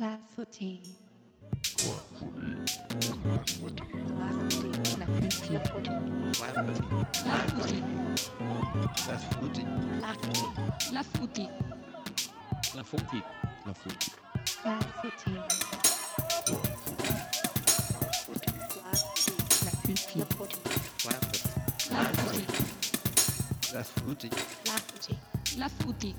La foutie. La foutie. La. Clafouting. La foutie. La foutie. La foutie. La foutie.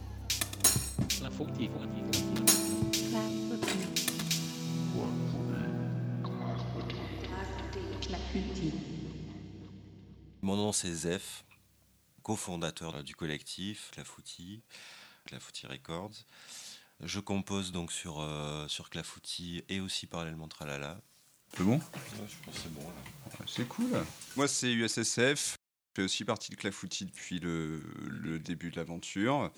Mon nom c'est Zef, cofondateur du collectif Clafouti, Clafouti Records. Je compose donc sur, euh, sur Clafouti et aussi parallèlement Tralala. C'est bon? Je pense que c'est bon là. C'est cool. Moi, c'est USSF. Je fais aussi partie de Clafouti depuis le, le début de l'aventure.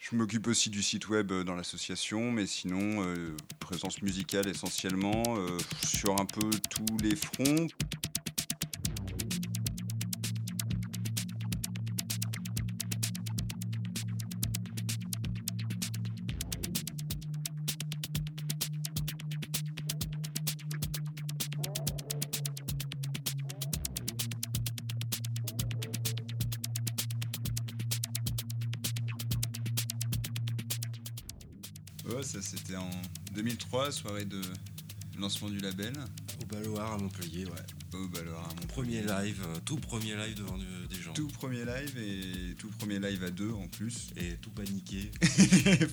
Je m'occupe aussi du site web euh, dans l'association, mais sinon, euh, présence musicale essentiellement euh, sur un peu tous les fronts. Ouais, ça c'était en 2003, soirée de lancement du label. Au Baloir à Montpellier, ouais. Bah alors, à mon Premier live, euh, tout premier live devant des gens. Tout premier live et tout premier live à deux en plus. Et tout paniqué.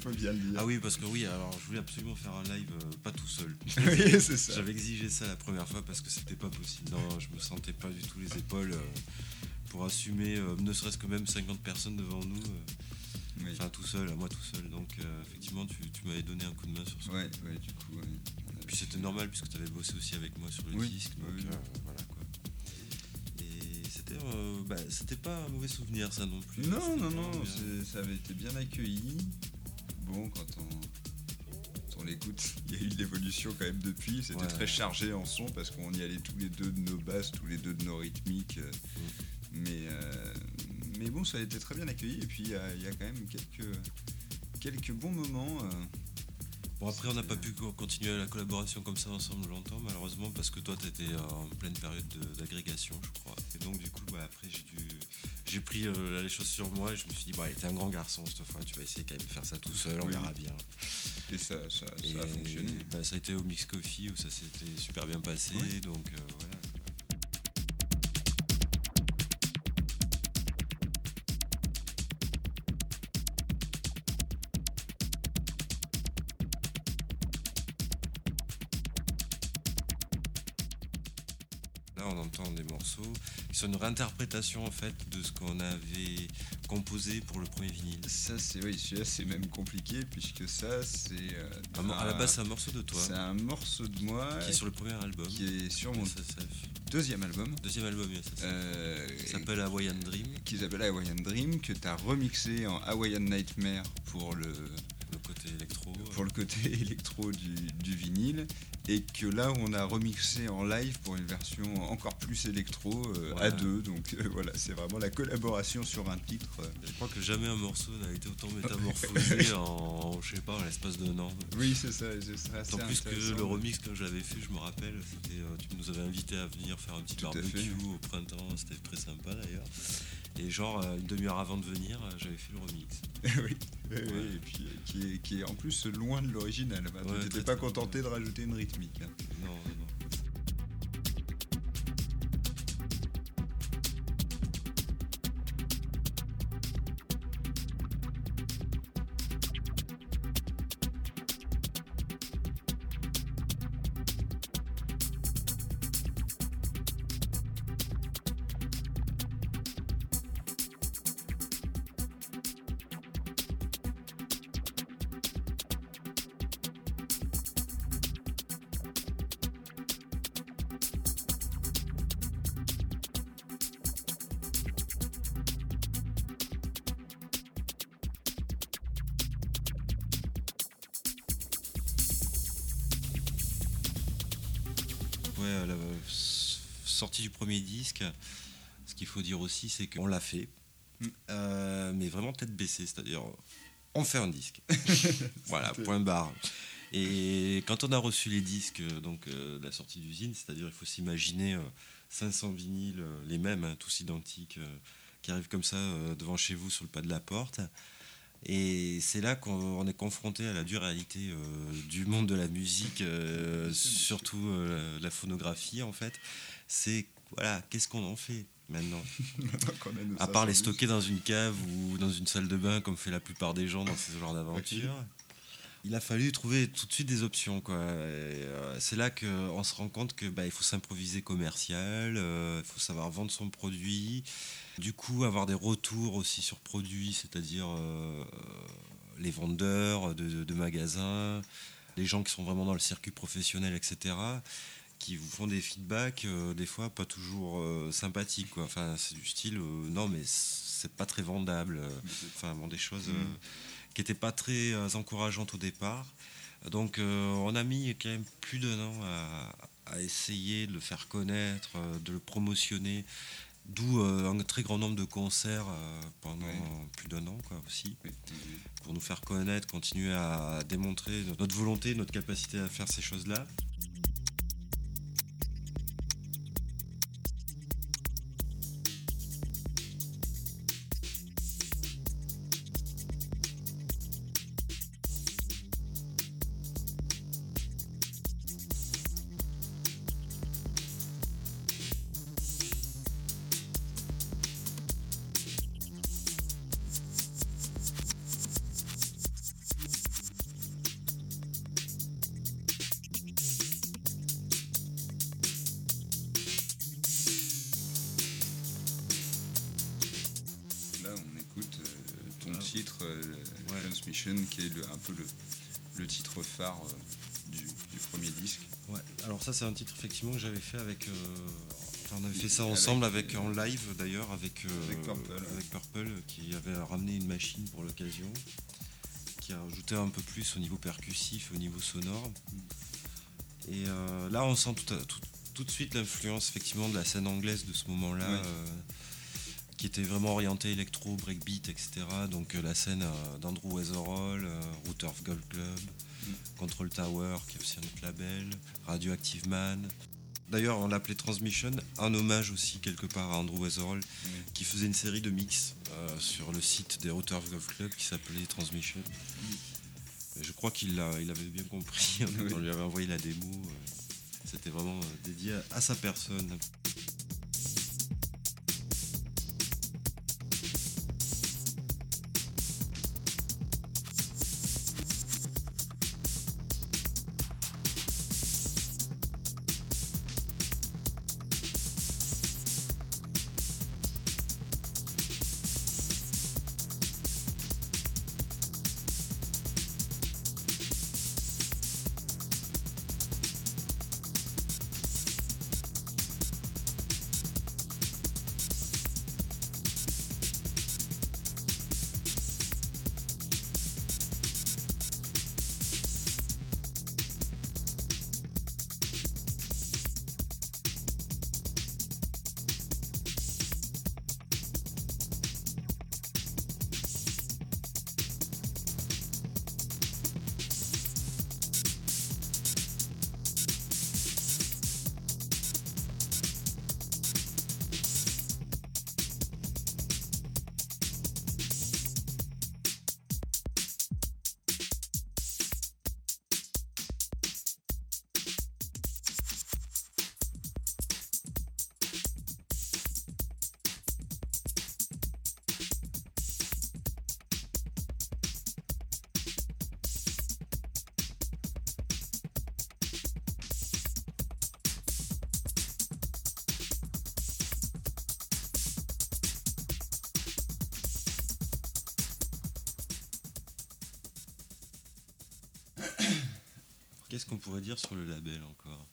Faut bien le dire. ah oui, parce que oui, alors je voulais absolument faire un live euh, pas tout seul. oui, c'est ça. J'avais exigé ça la première fois parce que c'était pas possible. Non, je me sentais pas du tout les épaules euh, pour assumer euh, ne serait-ce que même 50 personnes devant nous. Oui. Enfin, tout seul, à moi tout seul. Donc, euh, effectivement, tu, tu m'avais donné un coup de main sur ça. Ouais, ouais, du coup. ouais. Puis c'était normal puisque tu avais bossé aussi avec moi sur le Oui, disque. oui, Donc, oui. euh, voilà quoi. Et c'était euh, bah, c'était pas un mauvais souvenir, ça non plus. Non, non, non, ça avait été bien accueilli. Bon, quand on, on l'écoute, il y a eu de l'évolution quand même depuis. C'était Ouais. très chargé en son parce qu'on y allait tous les deux de nos basses, tous les deux de nos rythmiques. euh, Mais, euh, mais bon, ça a été très bien accueilli. Et puis il y a, il y a quand même quelques, quelques bons moments. euh, Bon, après, on n'a pas pu co- continuer la collaboration comme ça ensemble longtemps, malheureusement, parce que toi, tu étais en pleine période de- d'agrégation, je crois. Et donc, du coup, bah, après, j'ai dû. J'ai pris euh, les choses sur moi et je me suis dit, bah, t'es un grand garçon cette fois, tu vas essayer quand même de faire ça tout seul, on Oui. verra bien. et ça, ça, Et ça a fonctionné. bah, ça a été au Mix Coffee où ça s'était super bien passé, Oui. donc euh, voilà. Là, on entend des morceaux qui sont une réinterprétation en fait de ce qu'on avait composé pour le premier vinyle. Ça, c'est oui, celui-là, c'est même compliqué puisque ça, c'est. euh, Un mor- à la base, c'est un morceau de toi c'est un morceau de moi qui est sur le premier album. qui est sur mon SSF. deuxième album. Deuxième album, SSF. euh, qui s'appelle Hawaiian Dream, qui s'appelle Hawaiian Dream, que tu as remixé en Hawaiian Nightmare pour le, le côté électro. pour le côté électro du, du vinyle, et que là on a remixé en live pour une version encore plus électro euh, Ouais. à deux. Donc euh, voilà, c'est vraiment la collaboration sur un titre. euh. Je crois que jamais un morceau n'a été autant métamorphosé en, je sais pas, l'espace d'un an. Oui, c'est ça. c'est ça, plus que le remix que j'avais fait, je me rappelle, c'était, tu nous avais invité à venir faire un petit Tout barbecue au printemps, c'était très sympa d'ailleurs. Et genre, euh, une demi-heure avant de venir, euh, j'avais fait le remix. oui, et puis euh, qui est, qui est en plus loin de l'original. Ouais, tu n'étais pas contenté de rajouter une rythmique. hein. Non, non, Ouais, la sortie du premier disque, ce qu'il faut dire aussi, c'est qu'on l'a fait, Mm. euh, mais vraiment tête baissée, c'est-à-dire on fait un disque. voilà, point barre. Et quand on a reçu les disques euh, donc, euh, de la sortie d'usine, c'est-à-dire il faut s'imaginer euh, 500 vinyles, les mêmes, hein, tous identiques, qui arrivent comme ça devant chez vous sur le pas de la porte. Et c'est là qu'on on est confronté à la dure réalité euh, du monde de la musique, euh, surtout euh, la phonographie en fait. C'est voilà, qu'est-ce qu'on en fait maintenant? À part les stocker dans une cave ou dans une salle de bain comme fait la plupart des gens dans ces genres d'aventures. Il a fallu trouver tout de suite des options. quoi. Euh, c'est là qu'on se rend compte que bah, il faut s'improviser commercial, euh, il faut savoir vendre son produit, du coup avoir des retours aussi sur produit, c'est-à-dire euh, les vendeurs de, de- de magasins, les gens qui sont vraiment dans le circuit professionnel, etc qui vous font des feedbacks des fois pas toujours sympathiques quoi. Enfin c'est du style non mais c'est pas très vendable. Enfin bon des choses euh, qui étaient pas très euh, encourageantes au départ. Donc euh, on a mis quand même plus d'un an à, à essayer de le faire connaître, euh, de le promotionner. D'où un très grand nombre de concerts pendant Ouais. plus d'un an quoi aussi oui. pour nous faire connaître, continuer à démontrer notre volonté, notre capacité à faire ces choses-là. Qui est le- un peu le, le titre phare euh, du, du premier disque. Ouais, alors ça c'est un titre effectivement que j'avais fait avec. euh, enfin, on avait fait ça ensemble avec, en live d'ailleurs avec, euh, avec Purple. avec Purple, qui avait ramené une machine pour l'occasion, qui a ajouté un peu plus au niveau percussif, au niveau sonore. Et euh, là on sent tout, à- tout, tout de suite l'influence effectivement de la scène anglaise de ce moment-là. Ouais. Qui était vraiment orientée électro, breakbeat, etc. Donc euh, la scène euh, d'Andrew Weatherall, euh, Router's Golf Club, Control Tower, qui est aussi un autre label, Radioactive Man. D'ailleurs, on l'appelait Transmission, un hommage aussi quelque part à Andrew Weatherall, qui faisait une série de mix euh, sur le site des Router's Golf Club qui s'appelait Transmission. Et je crois qu'il il avait bien compris, on lui avait envoyé la démo. C'était vraiment dédié à sa personne. Qu'est-ce qu'on pourrait dire sur le label encore?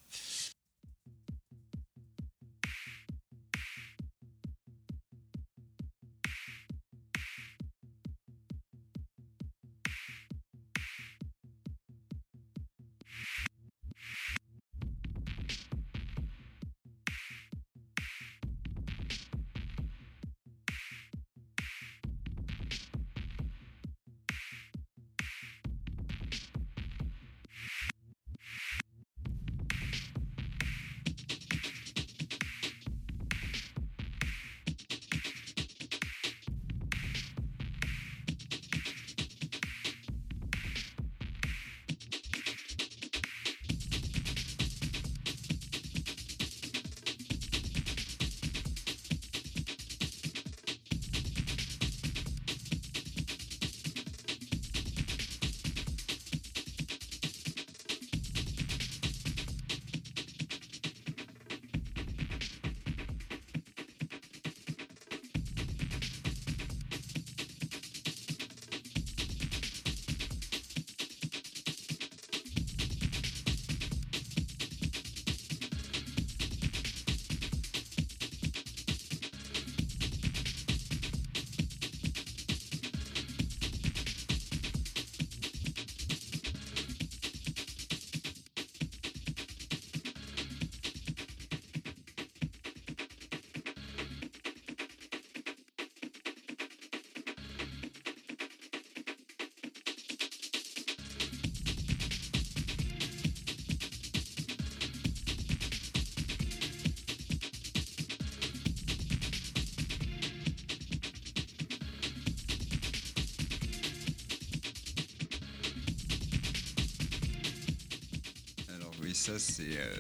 Oui, ça c'est euh,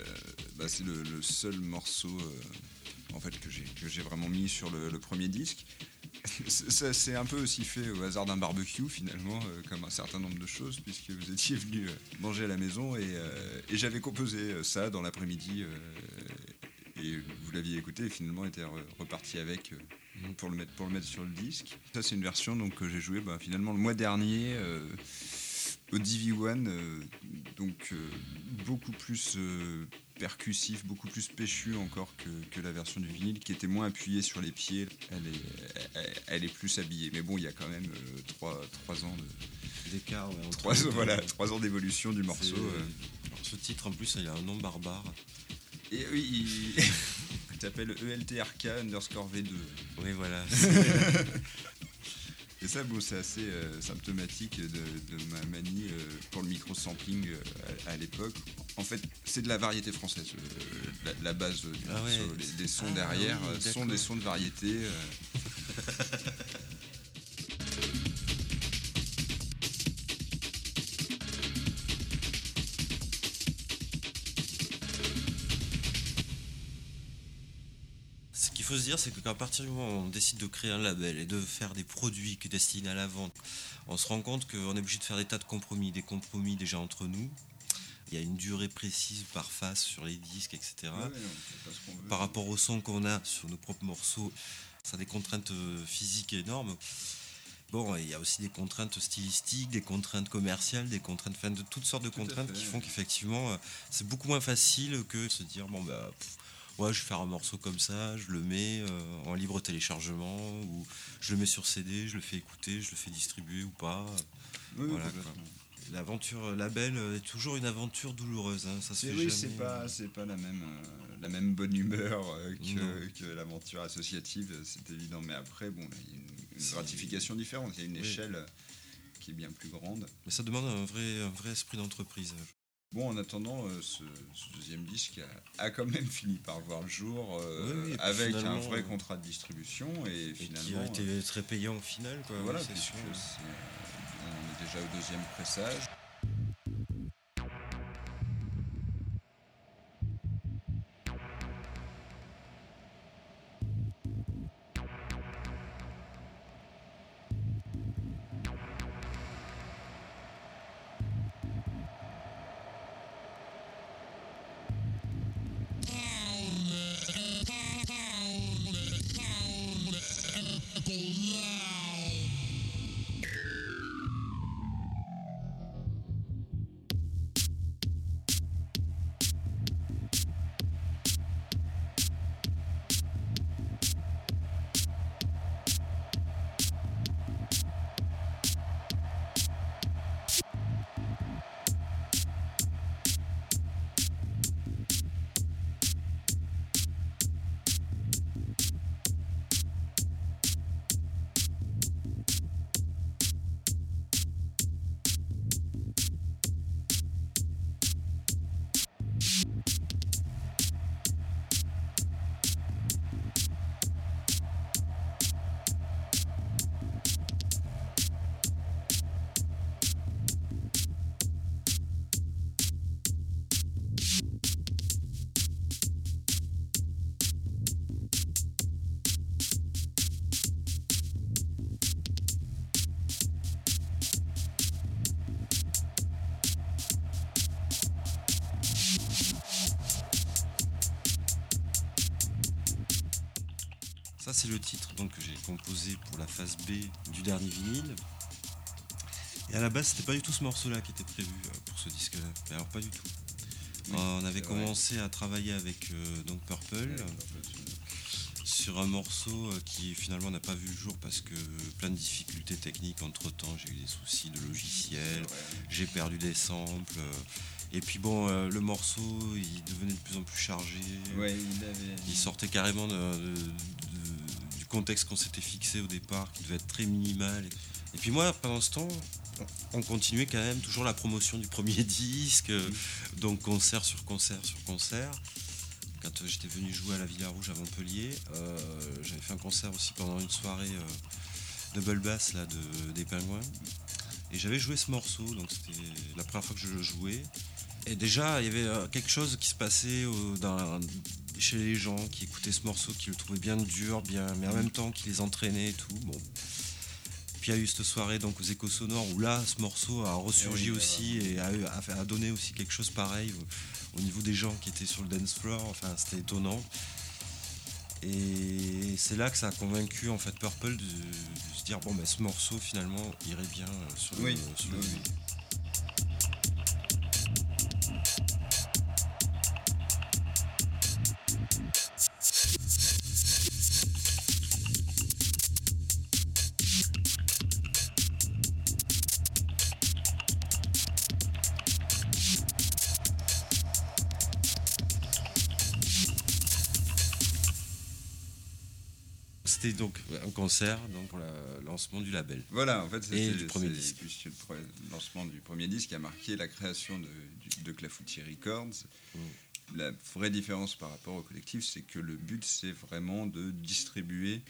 bah, le, seul morceau euh, en fait que j'ai vraiment mis sur le, premier disque. Ça c'est un peu aussi fait au hasard d'un barbecue finalement, euh, comme un certain nombre de choses, puisque vous étiez venu manger à la maison et, j'avais composé ça dans l'après-midi et vous l'aviez écouté finalement était re- reparti avec pour le mettre sur le disque. Ça c'est une version donc que j'ai joué bah, finalement le mois dernier. au DV1, euh, donc euh, beaucoup plus euh, percussif, beaucoup plus péchu encore que, que la version du vinyle, qui était moins appuyée sur les pieds. Elle est, elle, elle est plus habillée. Mais bon, il y a quand même euh, trois, trois ans de D'écart, ouais, entre trois, les deux. voilà, trois ans d'évolution du morceau. Euh. alors, ce titre, en plus, il a un nom barbare. Et oui, il, s'appelle ELTRK underscore V2. Oui, voilà. Et ça, bon, c'est assez euh, symptomatique de, de ma manie euh, pour le micro-sampling euh, à, à l'époque. En fait, c'est de la variété française. la, la base du Ah ouais. les, les sons Ah derrière oui, sont des sons de variété. Dire, c'est qu'à partir du moment où on décide de créer un label et de faire des produits qui destinés à la vente, on se rend compte qu'on est obligé de faire des tas de compromis, des compromis déjà entre nous. Il y a une durée précise par face sur les disques, etc. Par rapport au son qu'on a sur nos propres morceaux, ça a des contraintes euh, physiques énormes. Bon, il y a aussi des contraintes stylistiques, des contraintes commerciales, des contraintes, enfin, de toutes sortes de contraintes fait, qui ouais. font qu'effectivement, euh, c'est beaucoup moins facile que de se dire, bon, bah, pff, ouais, je vais faire un morceau comme ça, je le mets euh, en libre téléchargement, ou je le mets sur CD, je le fais écouter, je le fais distribuer ou pas. Oui, Voilà. L'aventure label euh, est toujours une aventure douloureuse. hein, Ça se fait oui, jamais. c'est pas, c'est pas la même, euh, la même bonne humeur euh, que, l'aventure associative, c'est évident. Mais après, bon, il y a une, une gratification différente. Il y a une Oui. échelle euh, qui est bien plus grande. Mais ça demande un vrai, un vrai esprit d'entreprise. Bon, en attendant, euh, ce, ce deuxième disque a, a quand même fini par voir le jour euh, Oui, avec un vrai euh, contrat de distribution et, Et finalement, qui a été très payant au final. Quoi, voilà, c'est sûr. on est déjà au deuxième pressage. Ça, c'est le titre donc, que j'ai composé pour la phase B du dernier vinyle. Et à la base, c'était pas du tout ce morceau-là qui était prévu euh, pour ce disque-là. Alors, pas du tout. Oui, Euh, on avait vrai. commencé à travailler avec euh, donc Purple sur un morceau qui finalement n'a pas vu le jour parce que plein de difficultés techniques entre temps. J'ai eu des soucis de logiciel, j'ai perdu des samples. et puis bon, euh, le morceau, il devenait de plus en plus chargé. Ouais, il avait. Il sortait carrément de- qu'on s'était fixé au départ, qui devait être très minimal. Et puis moi, pendant ce temps, on continuait quand même toujours la promotion du premier disque, euh, donc concert sur concert sur concert. Quand euh, j'étais venu jouer à la Villa Rouge à Montpellier, euh, j'avais fait un concert aussi pendant une soirée double bass là, de, des Pingouins. Et j'avais joué ce morceau, donc c'était la première fois que je le jouais. Et déjà, il y avait quelque chose qui se passait dans- chez les gens qui écoutaient ce morceau, qui le trouvaient bien dur, bien, mais en même temps qui les entraînait et tout. Bon. Puis il y a eu cette soirée donc aux échos sonores où là, ce morceau a ressurgi Eh oui, aussi et a, donné aussi quelque chose pareil au, au niveau des gens qui étaient sur le dance floor. Enfin, c'était étonnant. Et c'est là que ça a convaincu en fait Purple de, de se dire bon, ben, ce morceau finalement irait bien euh, sur le, Oui, sur le oui, C'était donc un concert donc pour le lancement du label. Voilà, en fait, c'était du premier c'est- disque. c'est le lancement du premier disque qui a marqué la création de, de Clafoutis Records. Mm. La vraie différence par rapport au collectif, c'est que le but, c'est vraiment de distribuer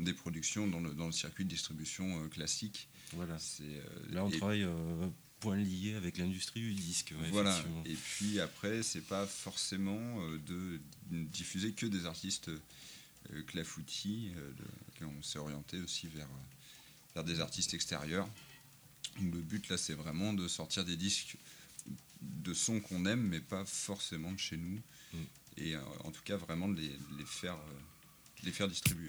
des productions dans le, dans le circuit de distribution euh, classique. Voilà. C'est, euh, Là, on et- travaille euh, point lié avec l'industrie du disque. ouais, Voilà. Et puis après, c'est pas forcément euh, de diffuser que des artistes clafoutis. euh, de- on s'est orienté aussi vers, euh, vers des artistes extérieurs. Donc, Le but là, c'est vraiment de sortir des disques de sons qu'on aime, mais pas forcément de chez nous. Mm. Et euh, en tout cas, vraiment de les, les faire, euh, de les faire distribuer.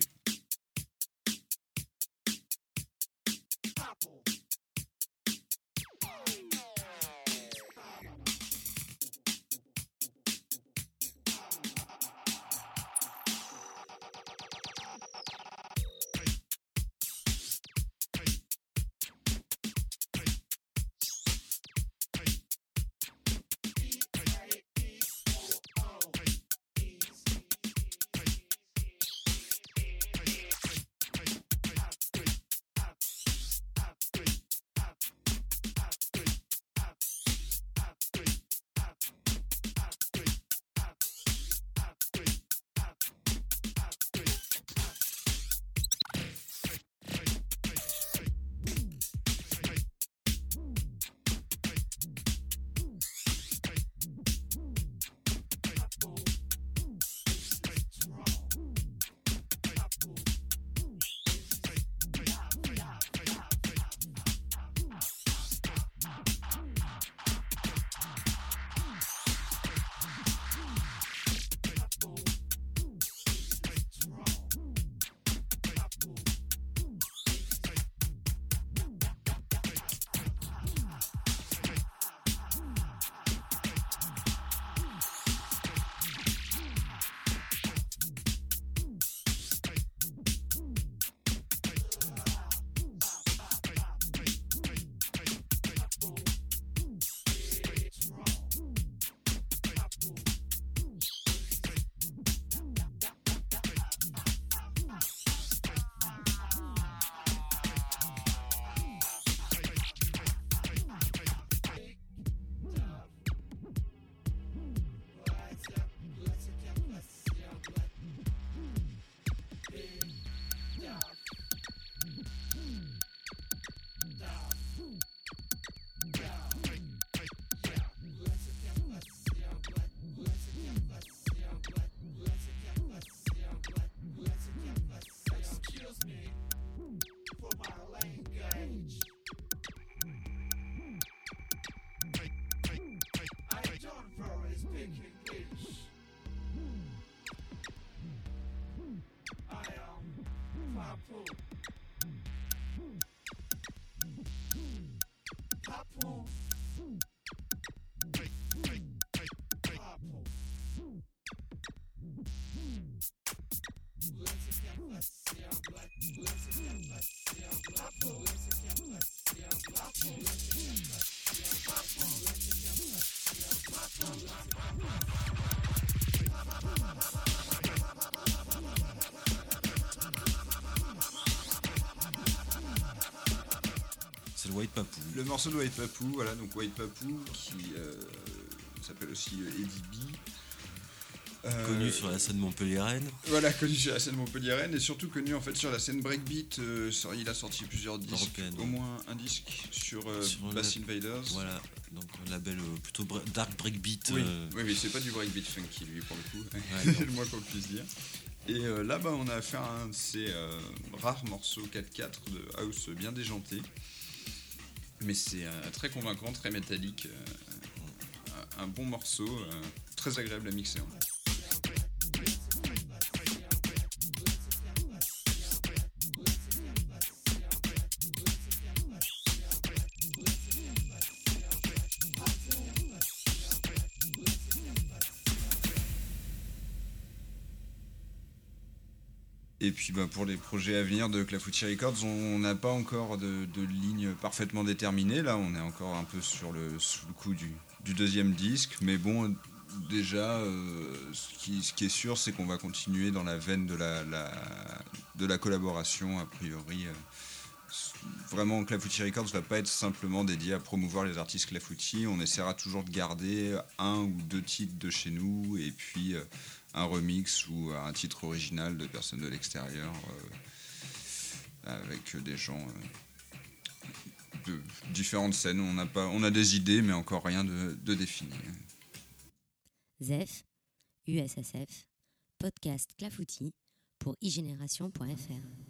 White Papou. Le morceau de White Papou, voilà, donc White Papou qui euh, s'appelle aussi Eddie B. Euh, Connu sur la scène montpelliéraine. Voilà, connu sur la scène montpelliéraine et surtout connu en fait sur la scène breakbeat. euh, il a sorti plusieurs disques, Européenne, au ouais. moins un disque sur, euh, Sur Bass Invaders. Voilà. donc un label plutôt bra- dark breakbeat. Oui, oui mais c'est pas du breakbeat funky lui pour le coup. Ouais, c'est le moins qu'on puisse dire. Et là, bah, on a fait un de ces rares morceaux 4-4 de house bien déjanté. Mais c'est très convaincant, très métallique. euh, un, bon morceau, euh, très agréable à mixer. en Et puis bah, pour les projets à venir de Clafouti Records, on n'a pas encore de, ligne parfaitement déterminée. Là, on est encore un peu sur le, sous le coup du, deuxième disque. Mais bon, déjà, euh, ce, qui, ce qui est sûr, c'est qu'on va continuer dans la veine de la, la- de la collaboration, a priori. euh. Vraiment, Clafouti Records ne va pas être simplement dédié à promouvoir les artistes Clafouti. On essaiera toujours de garder un ou deux titres de chez nous et puis euh, un remix ou un titre original de personnes de l'extérieur euh, avec des gens euh, de différentes scènes. On a, pas, on a des idées, mais encore rien de, de défini. ZEF, USSF, podcast Clafoutis pour iGénération.fr.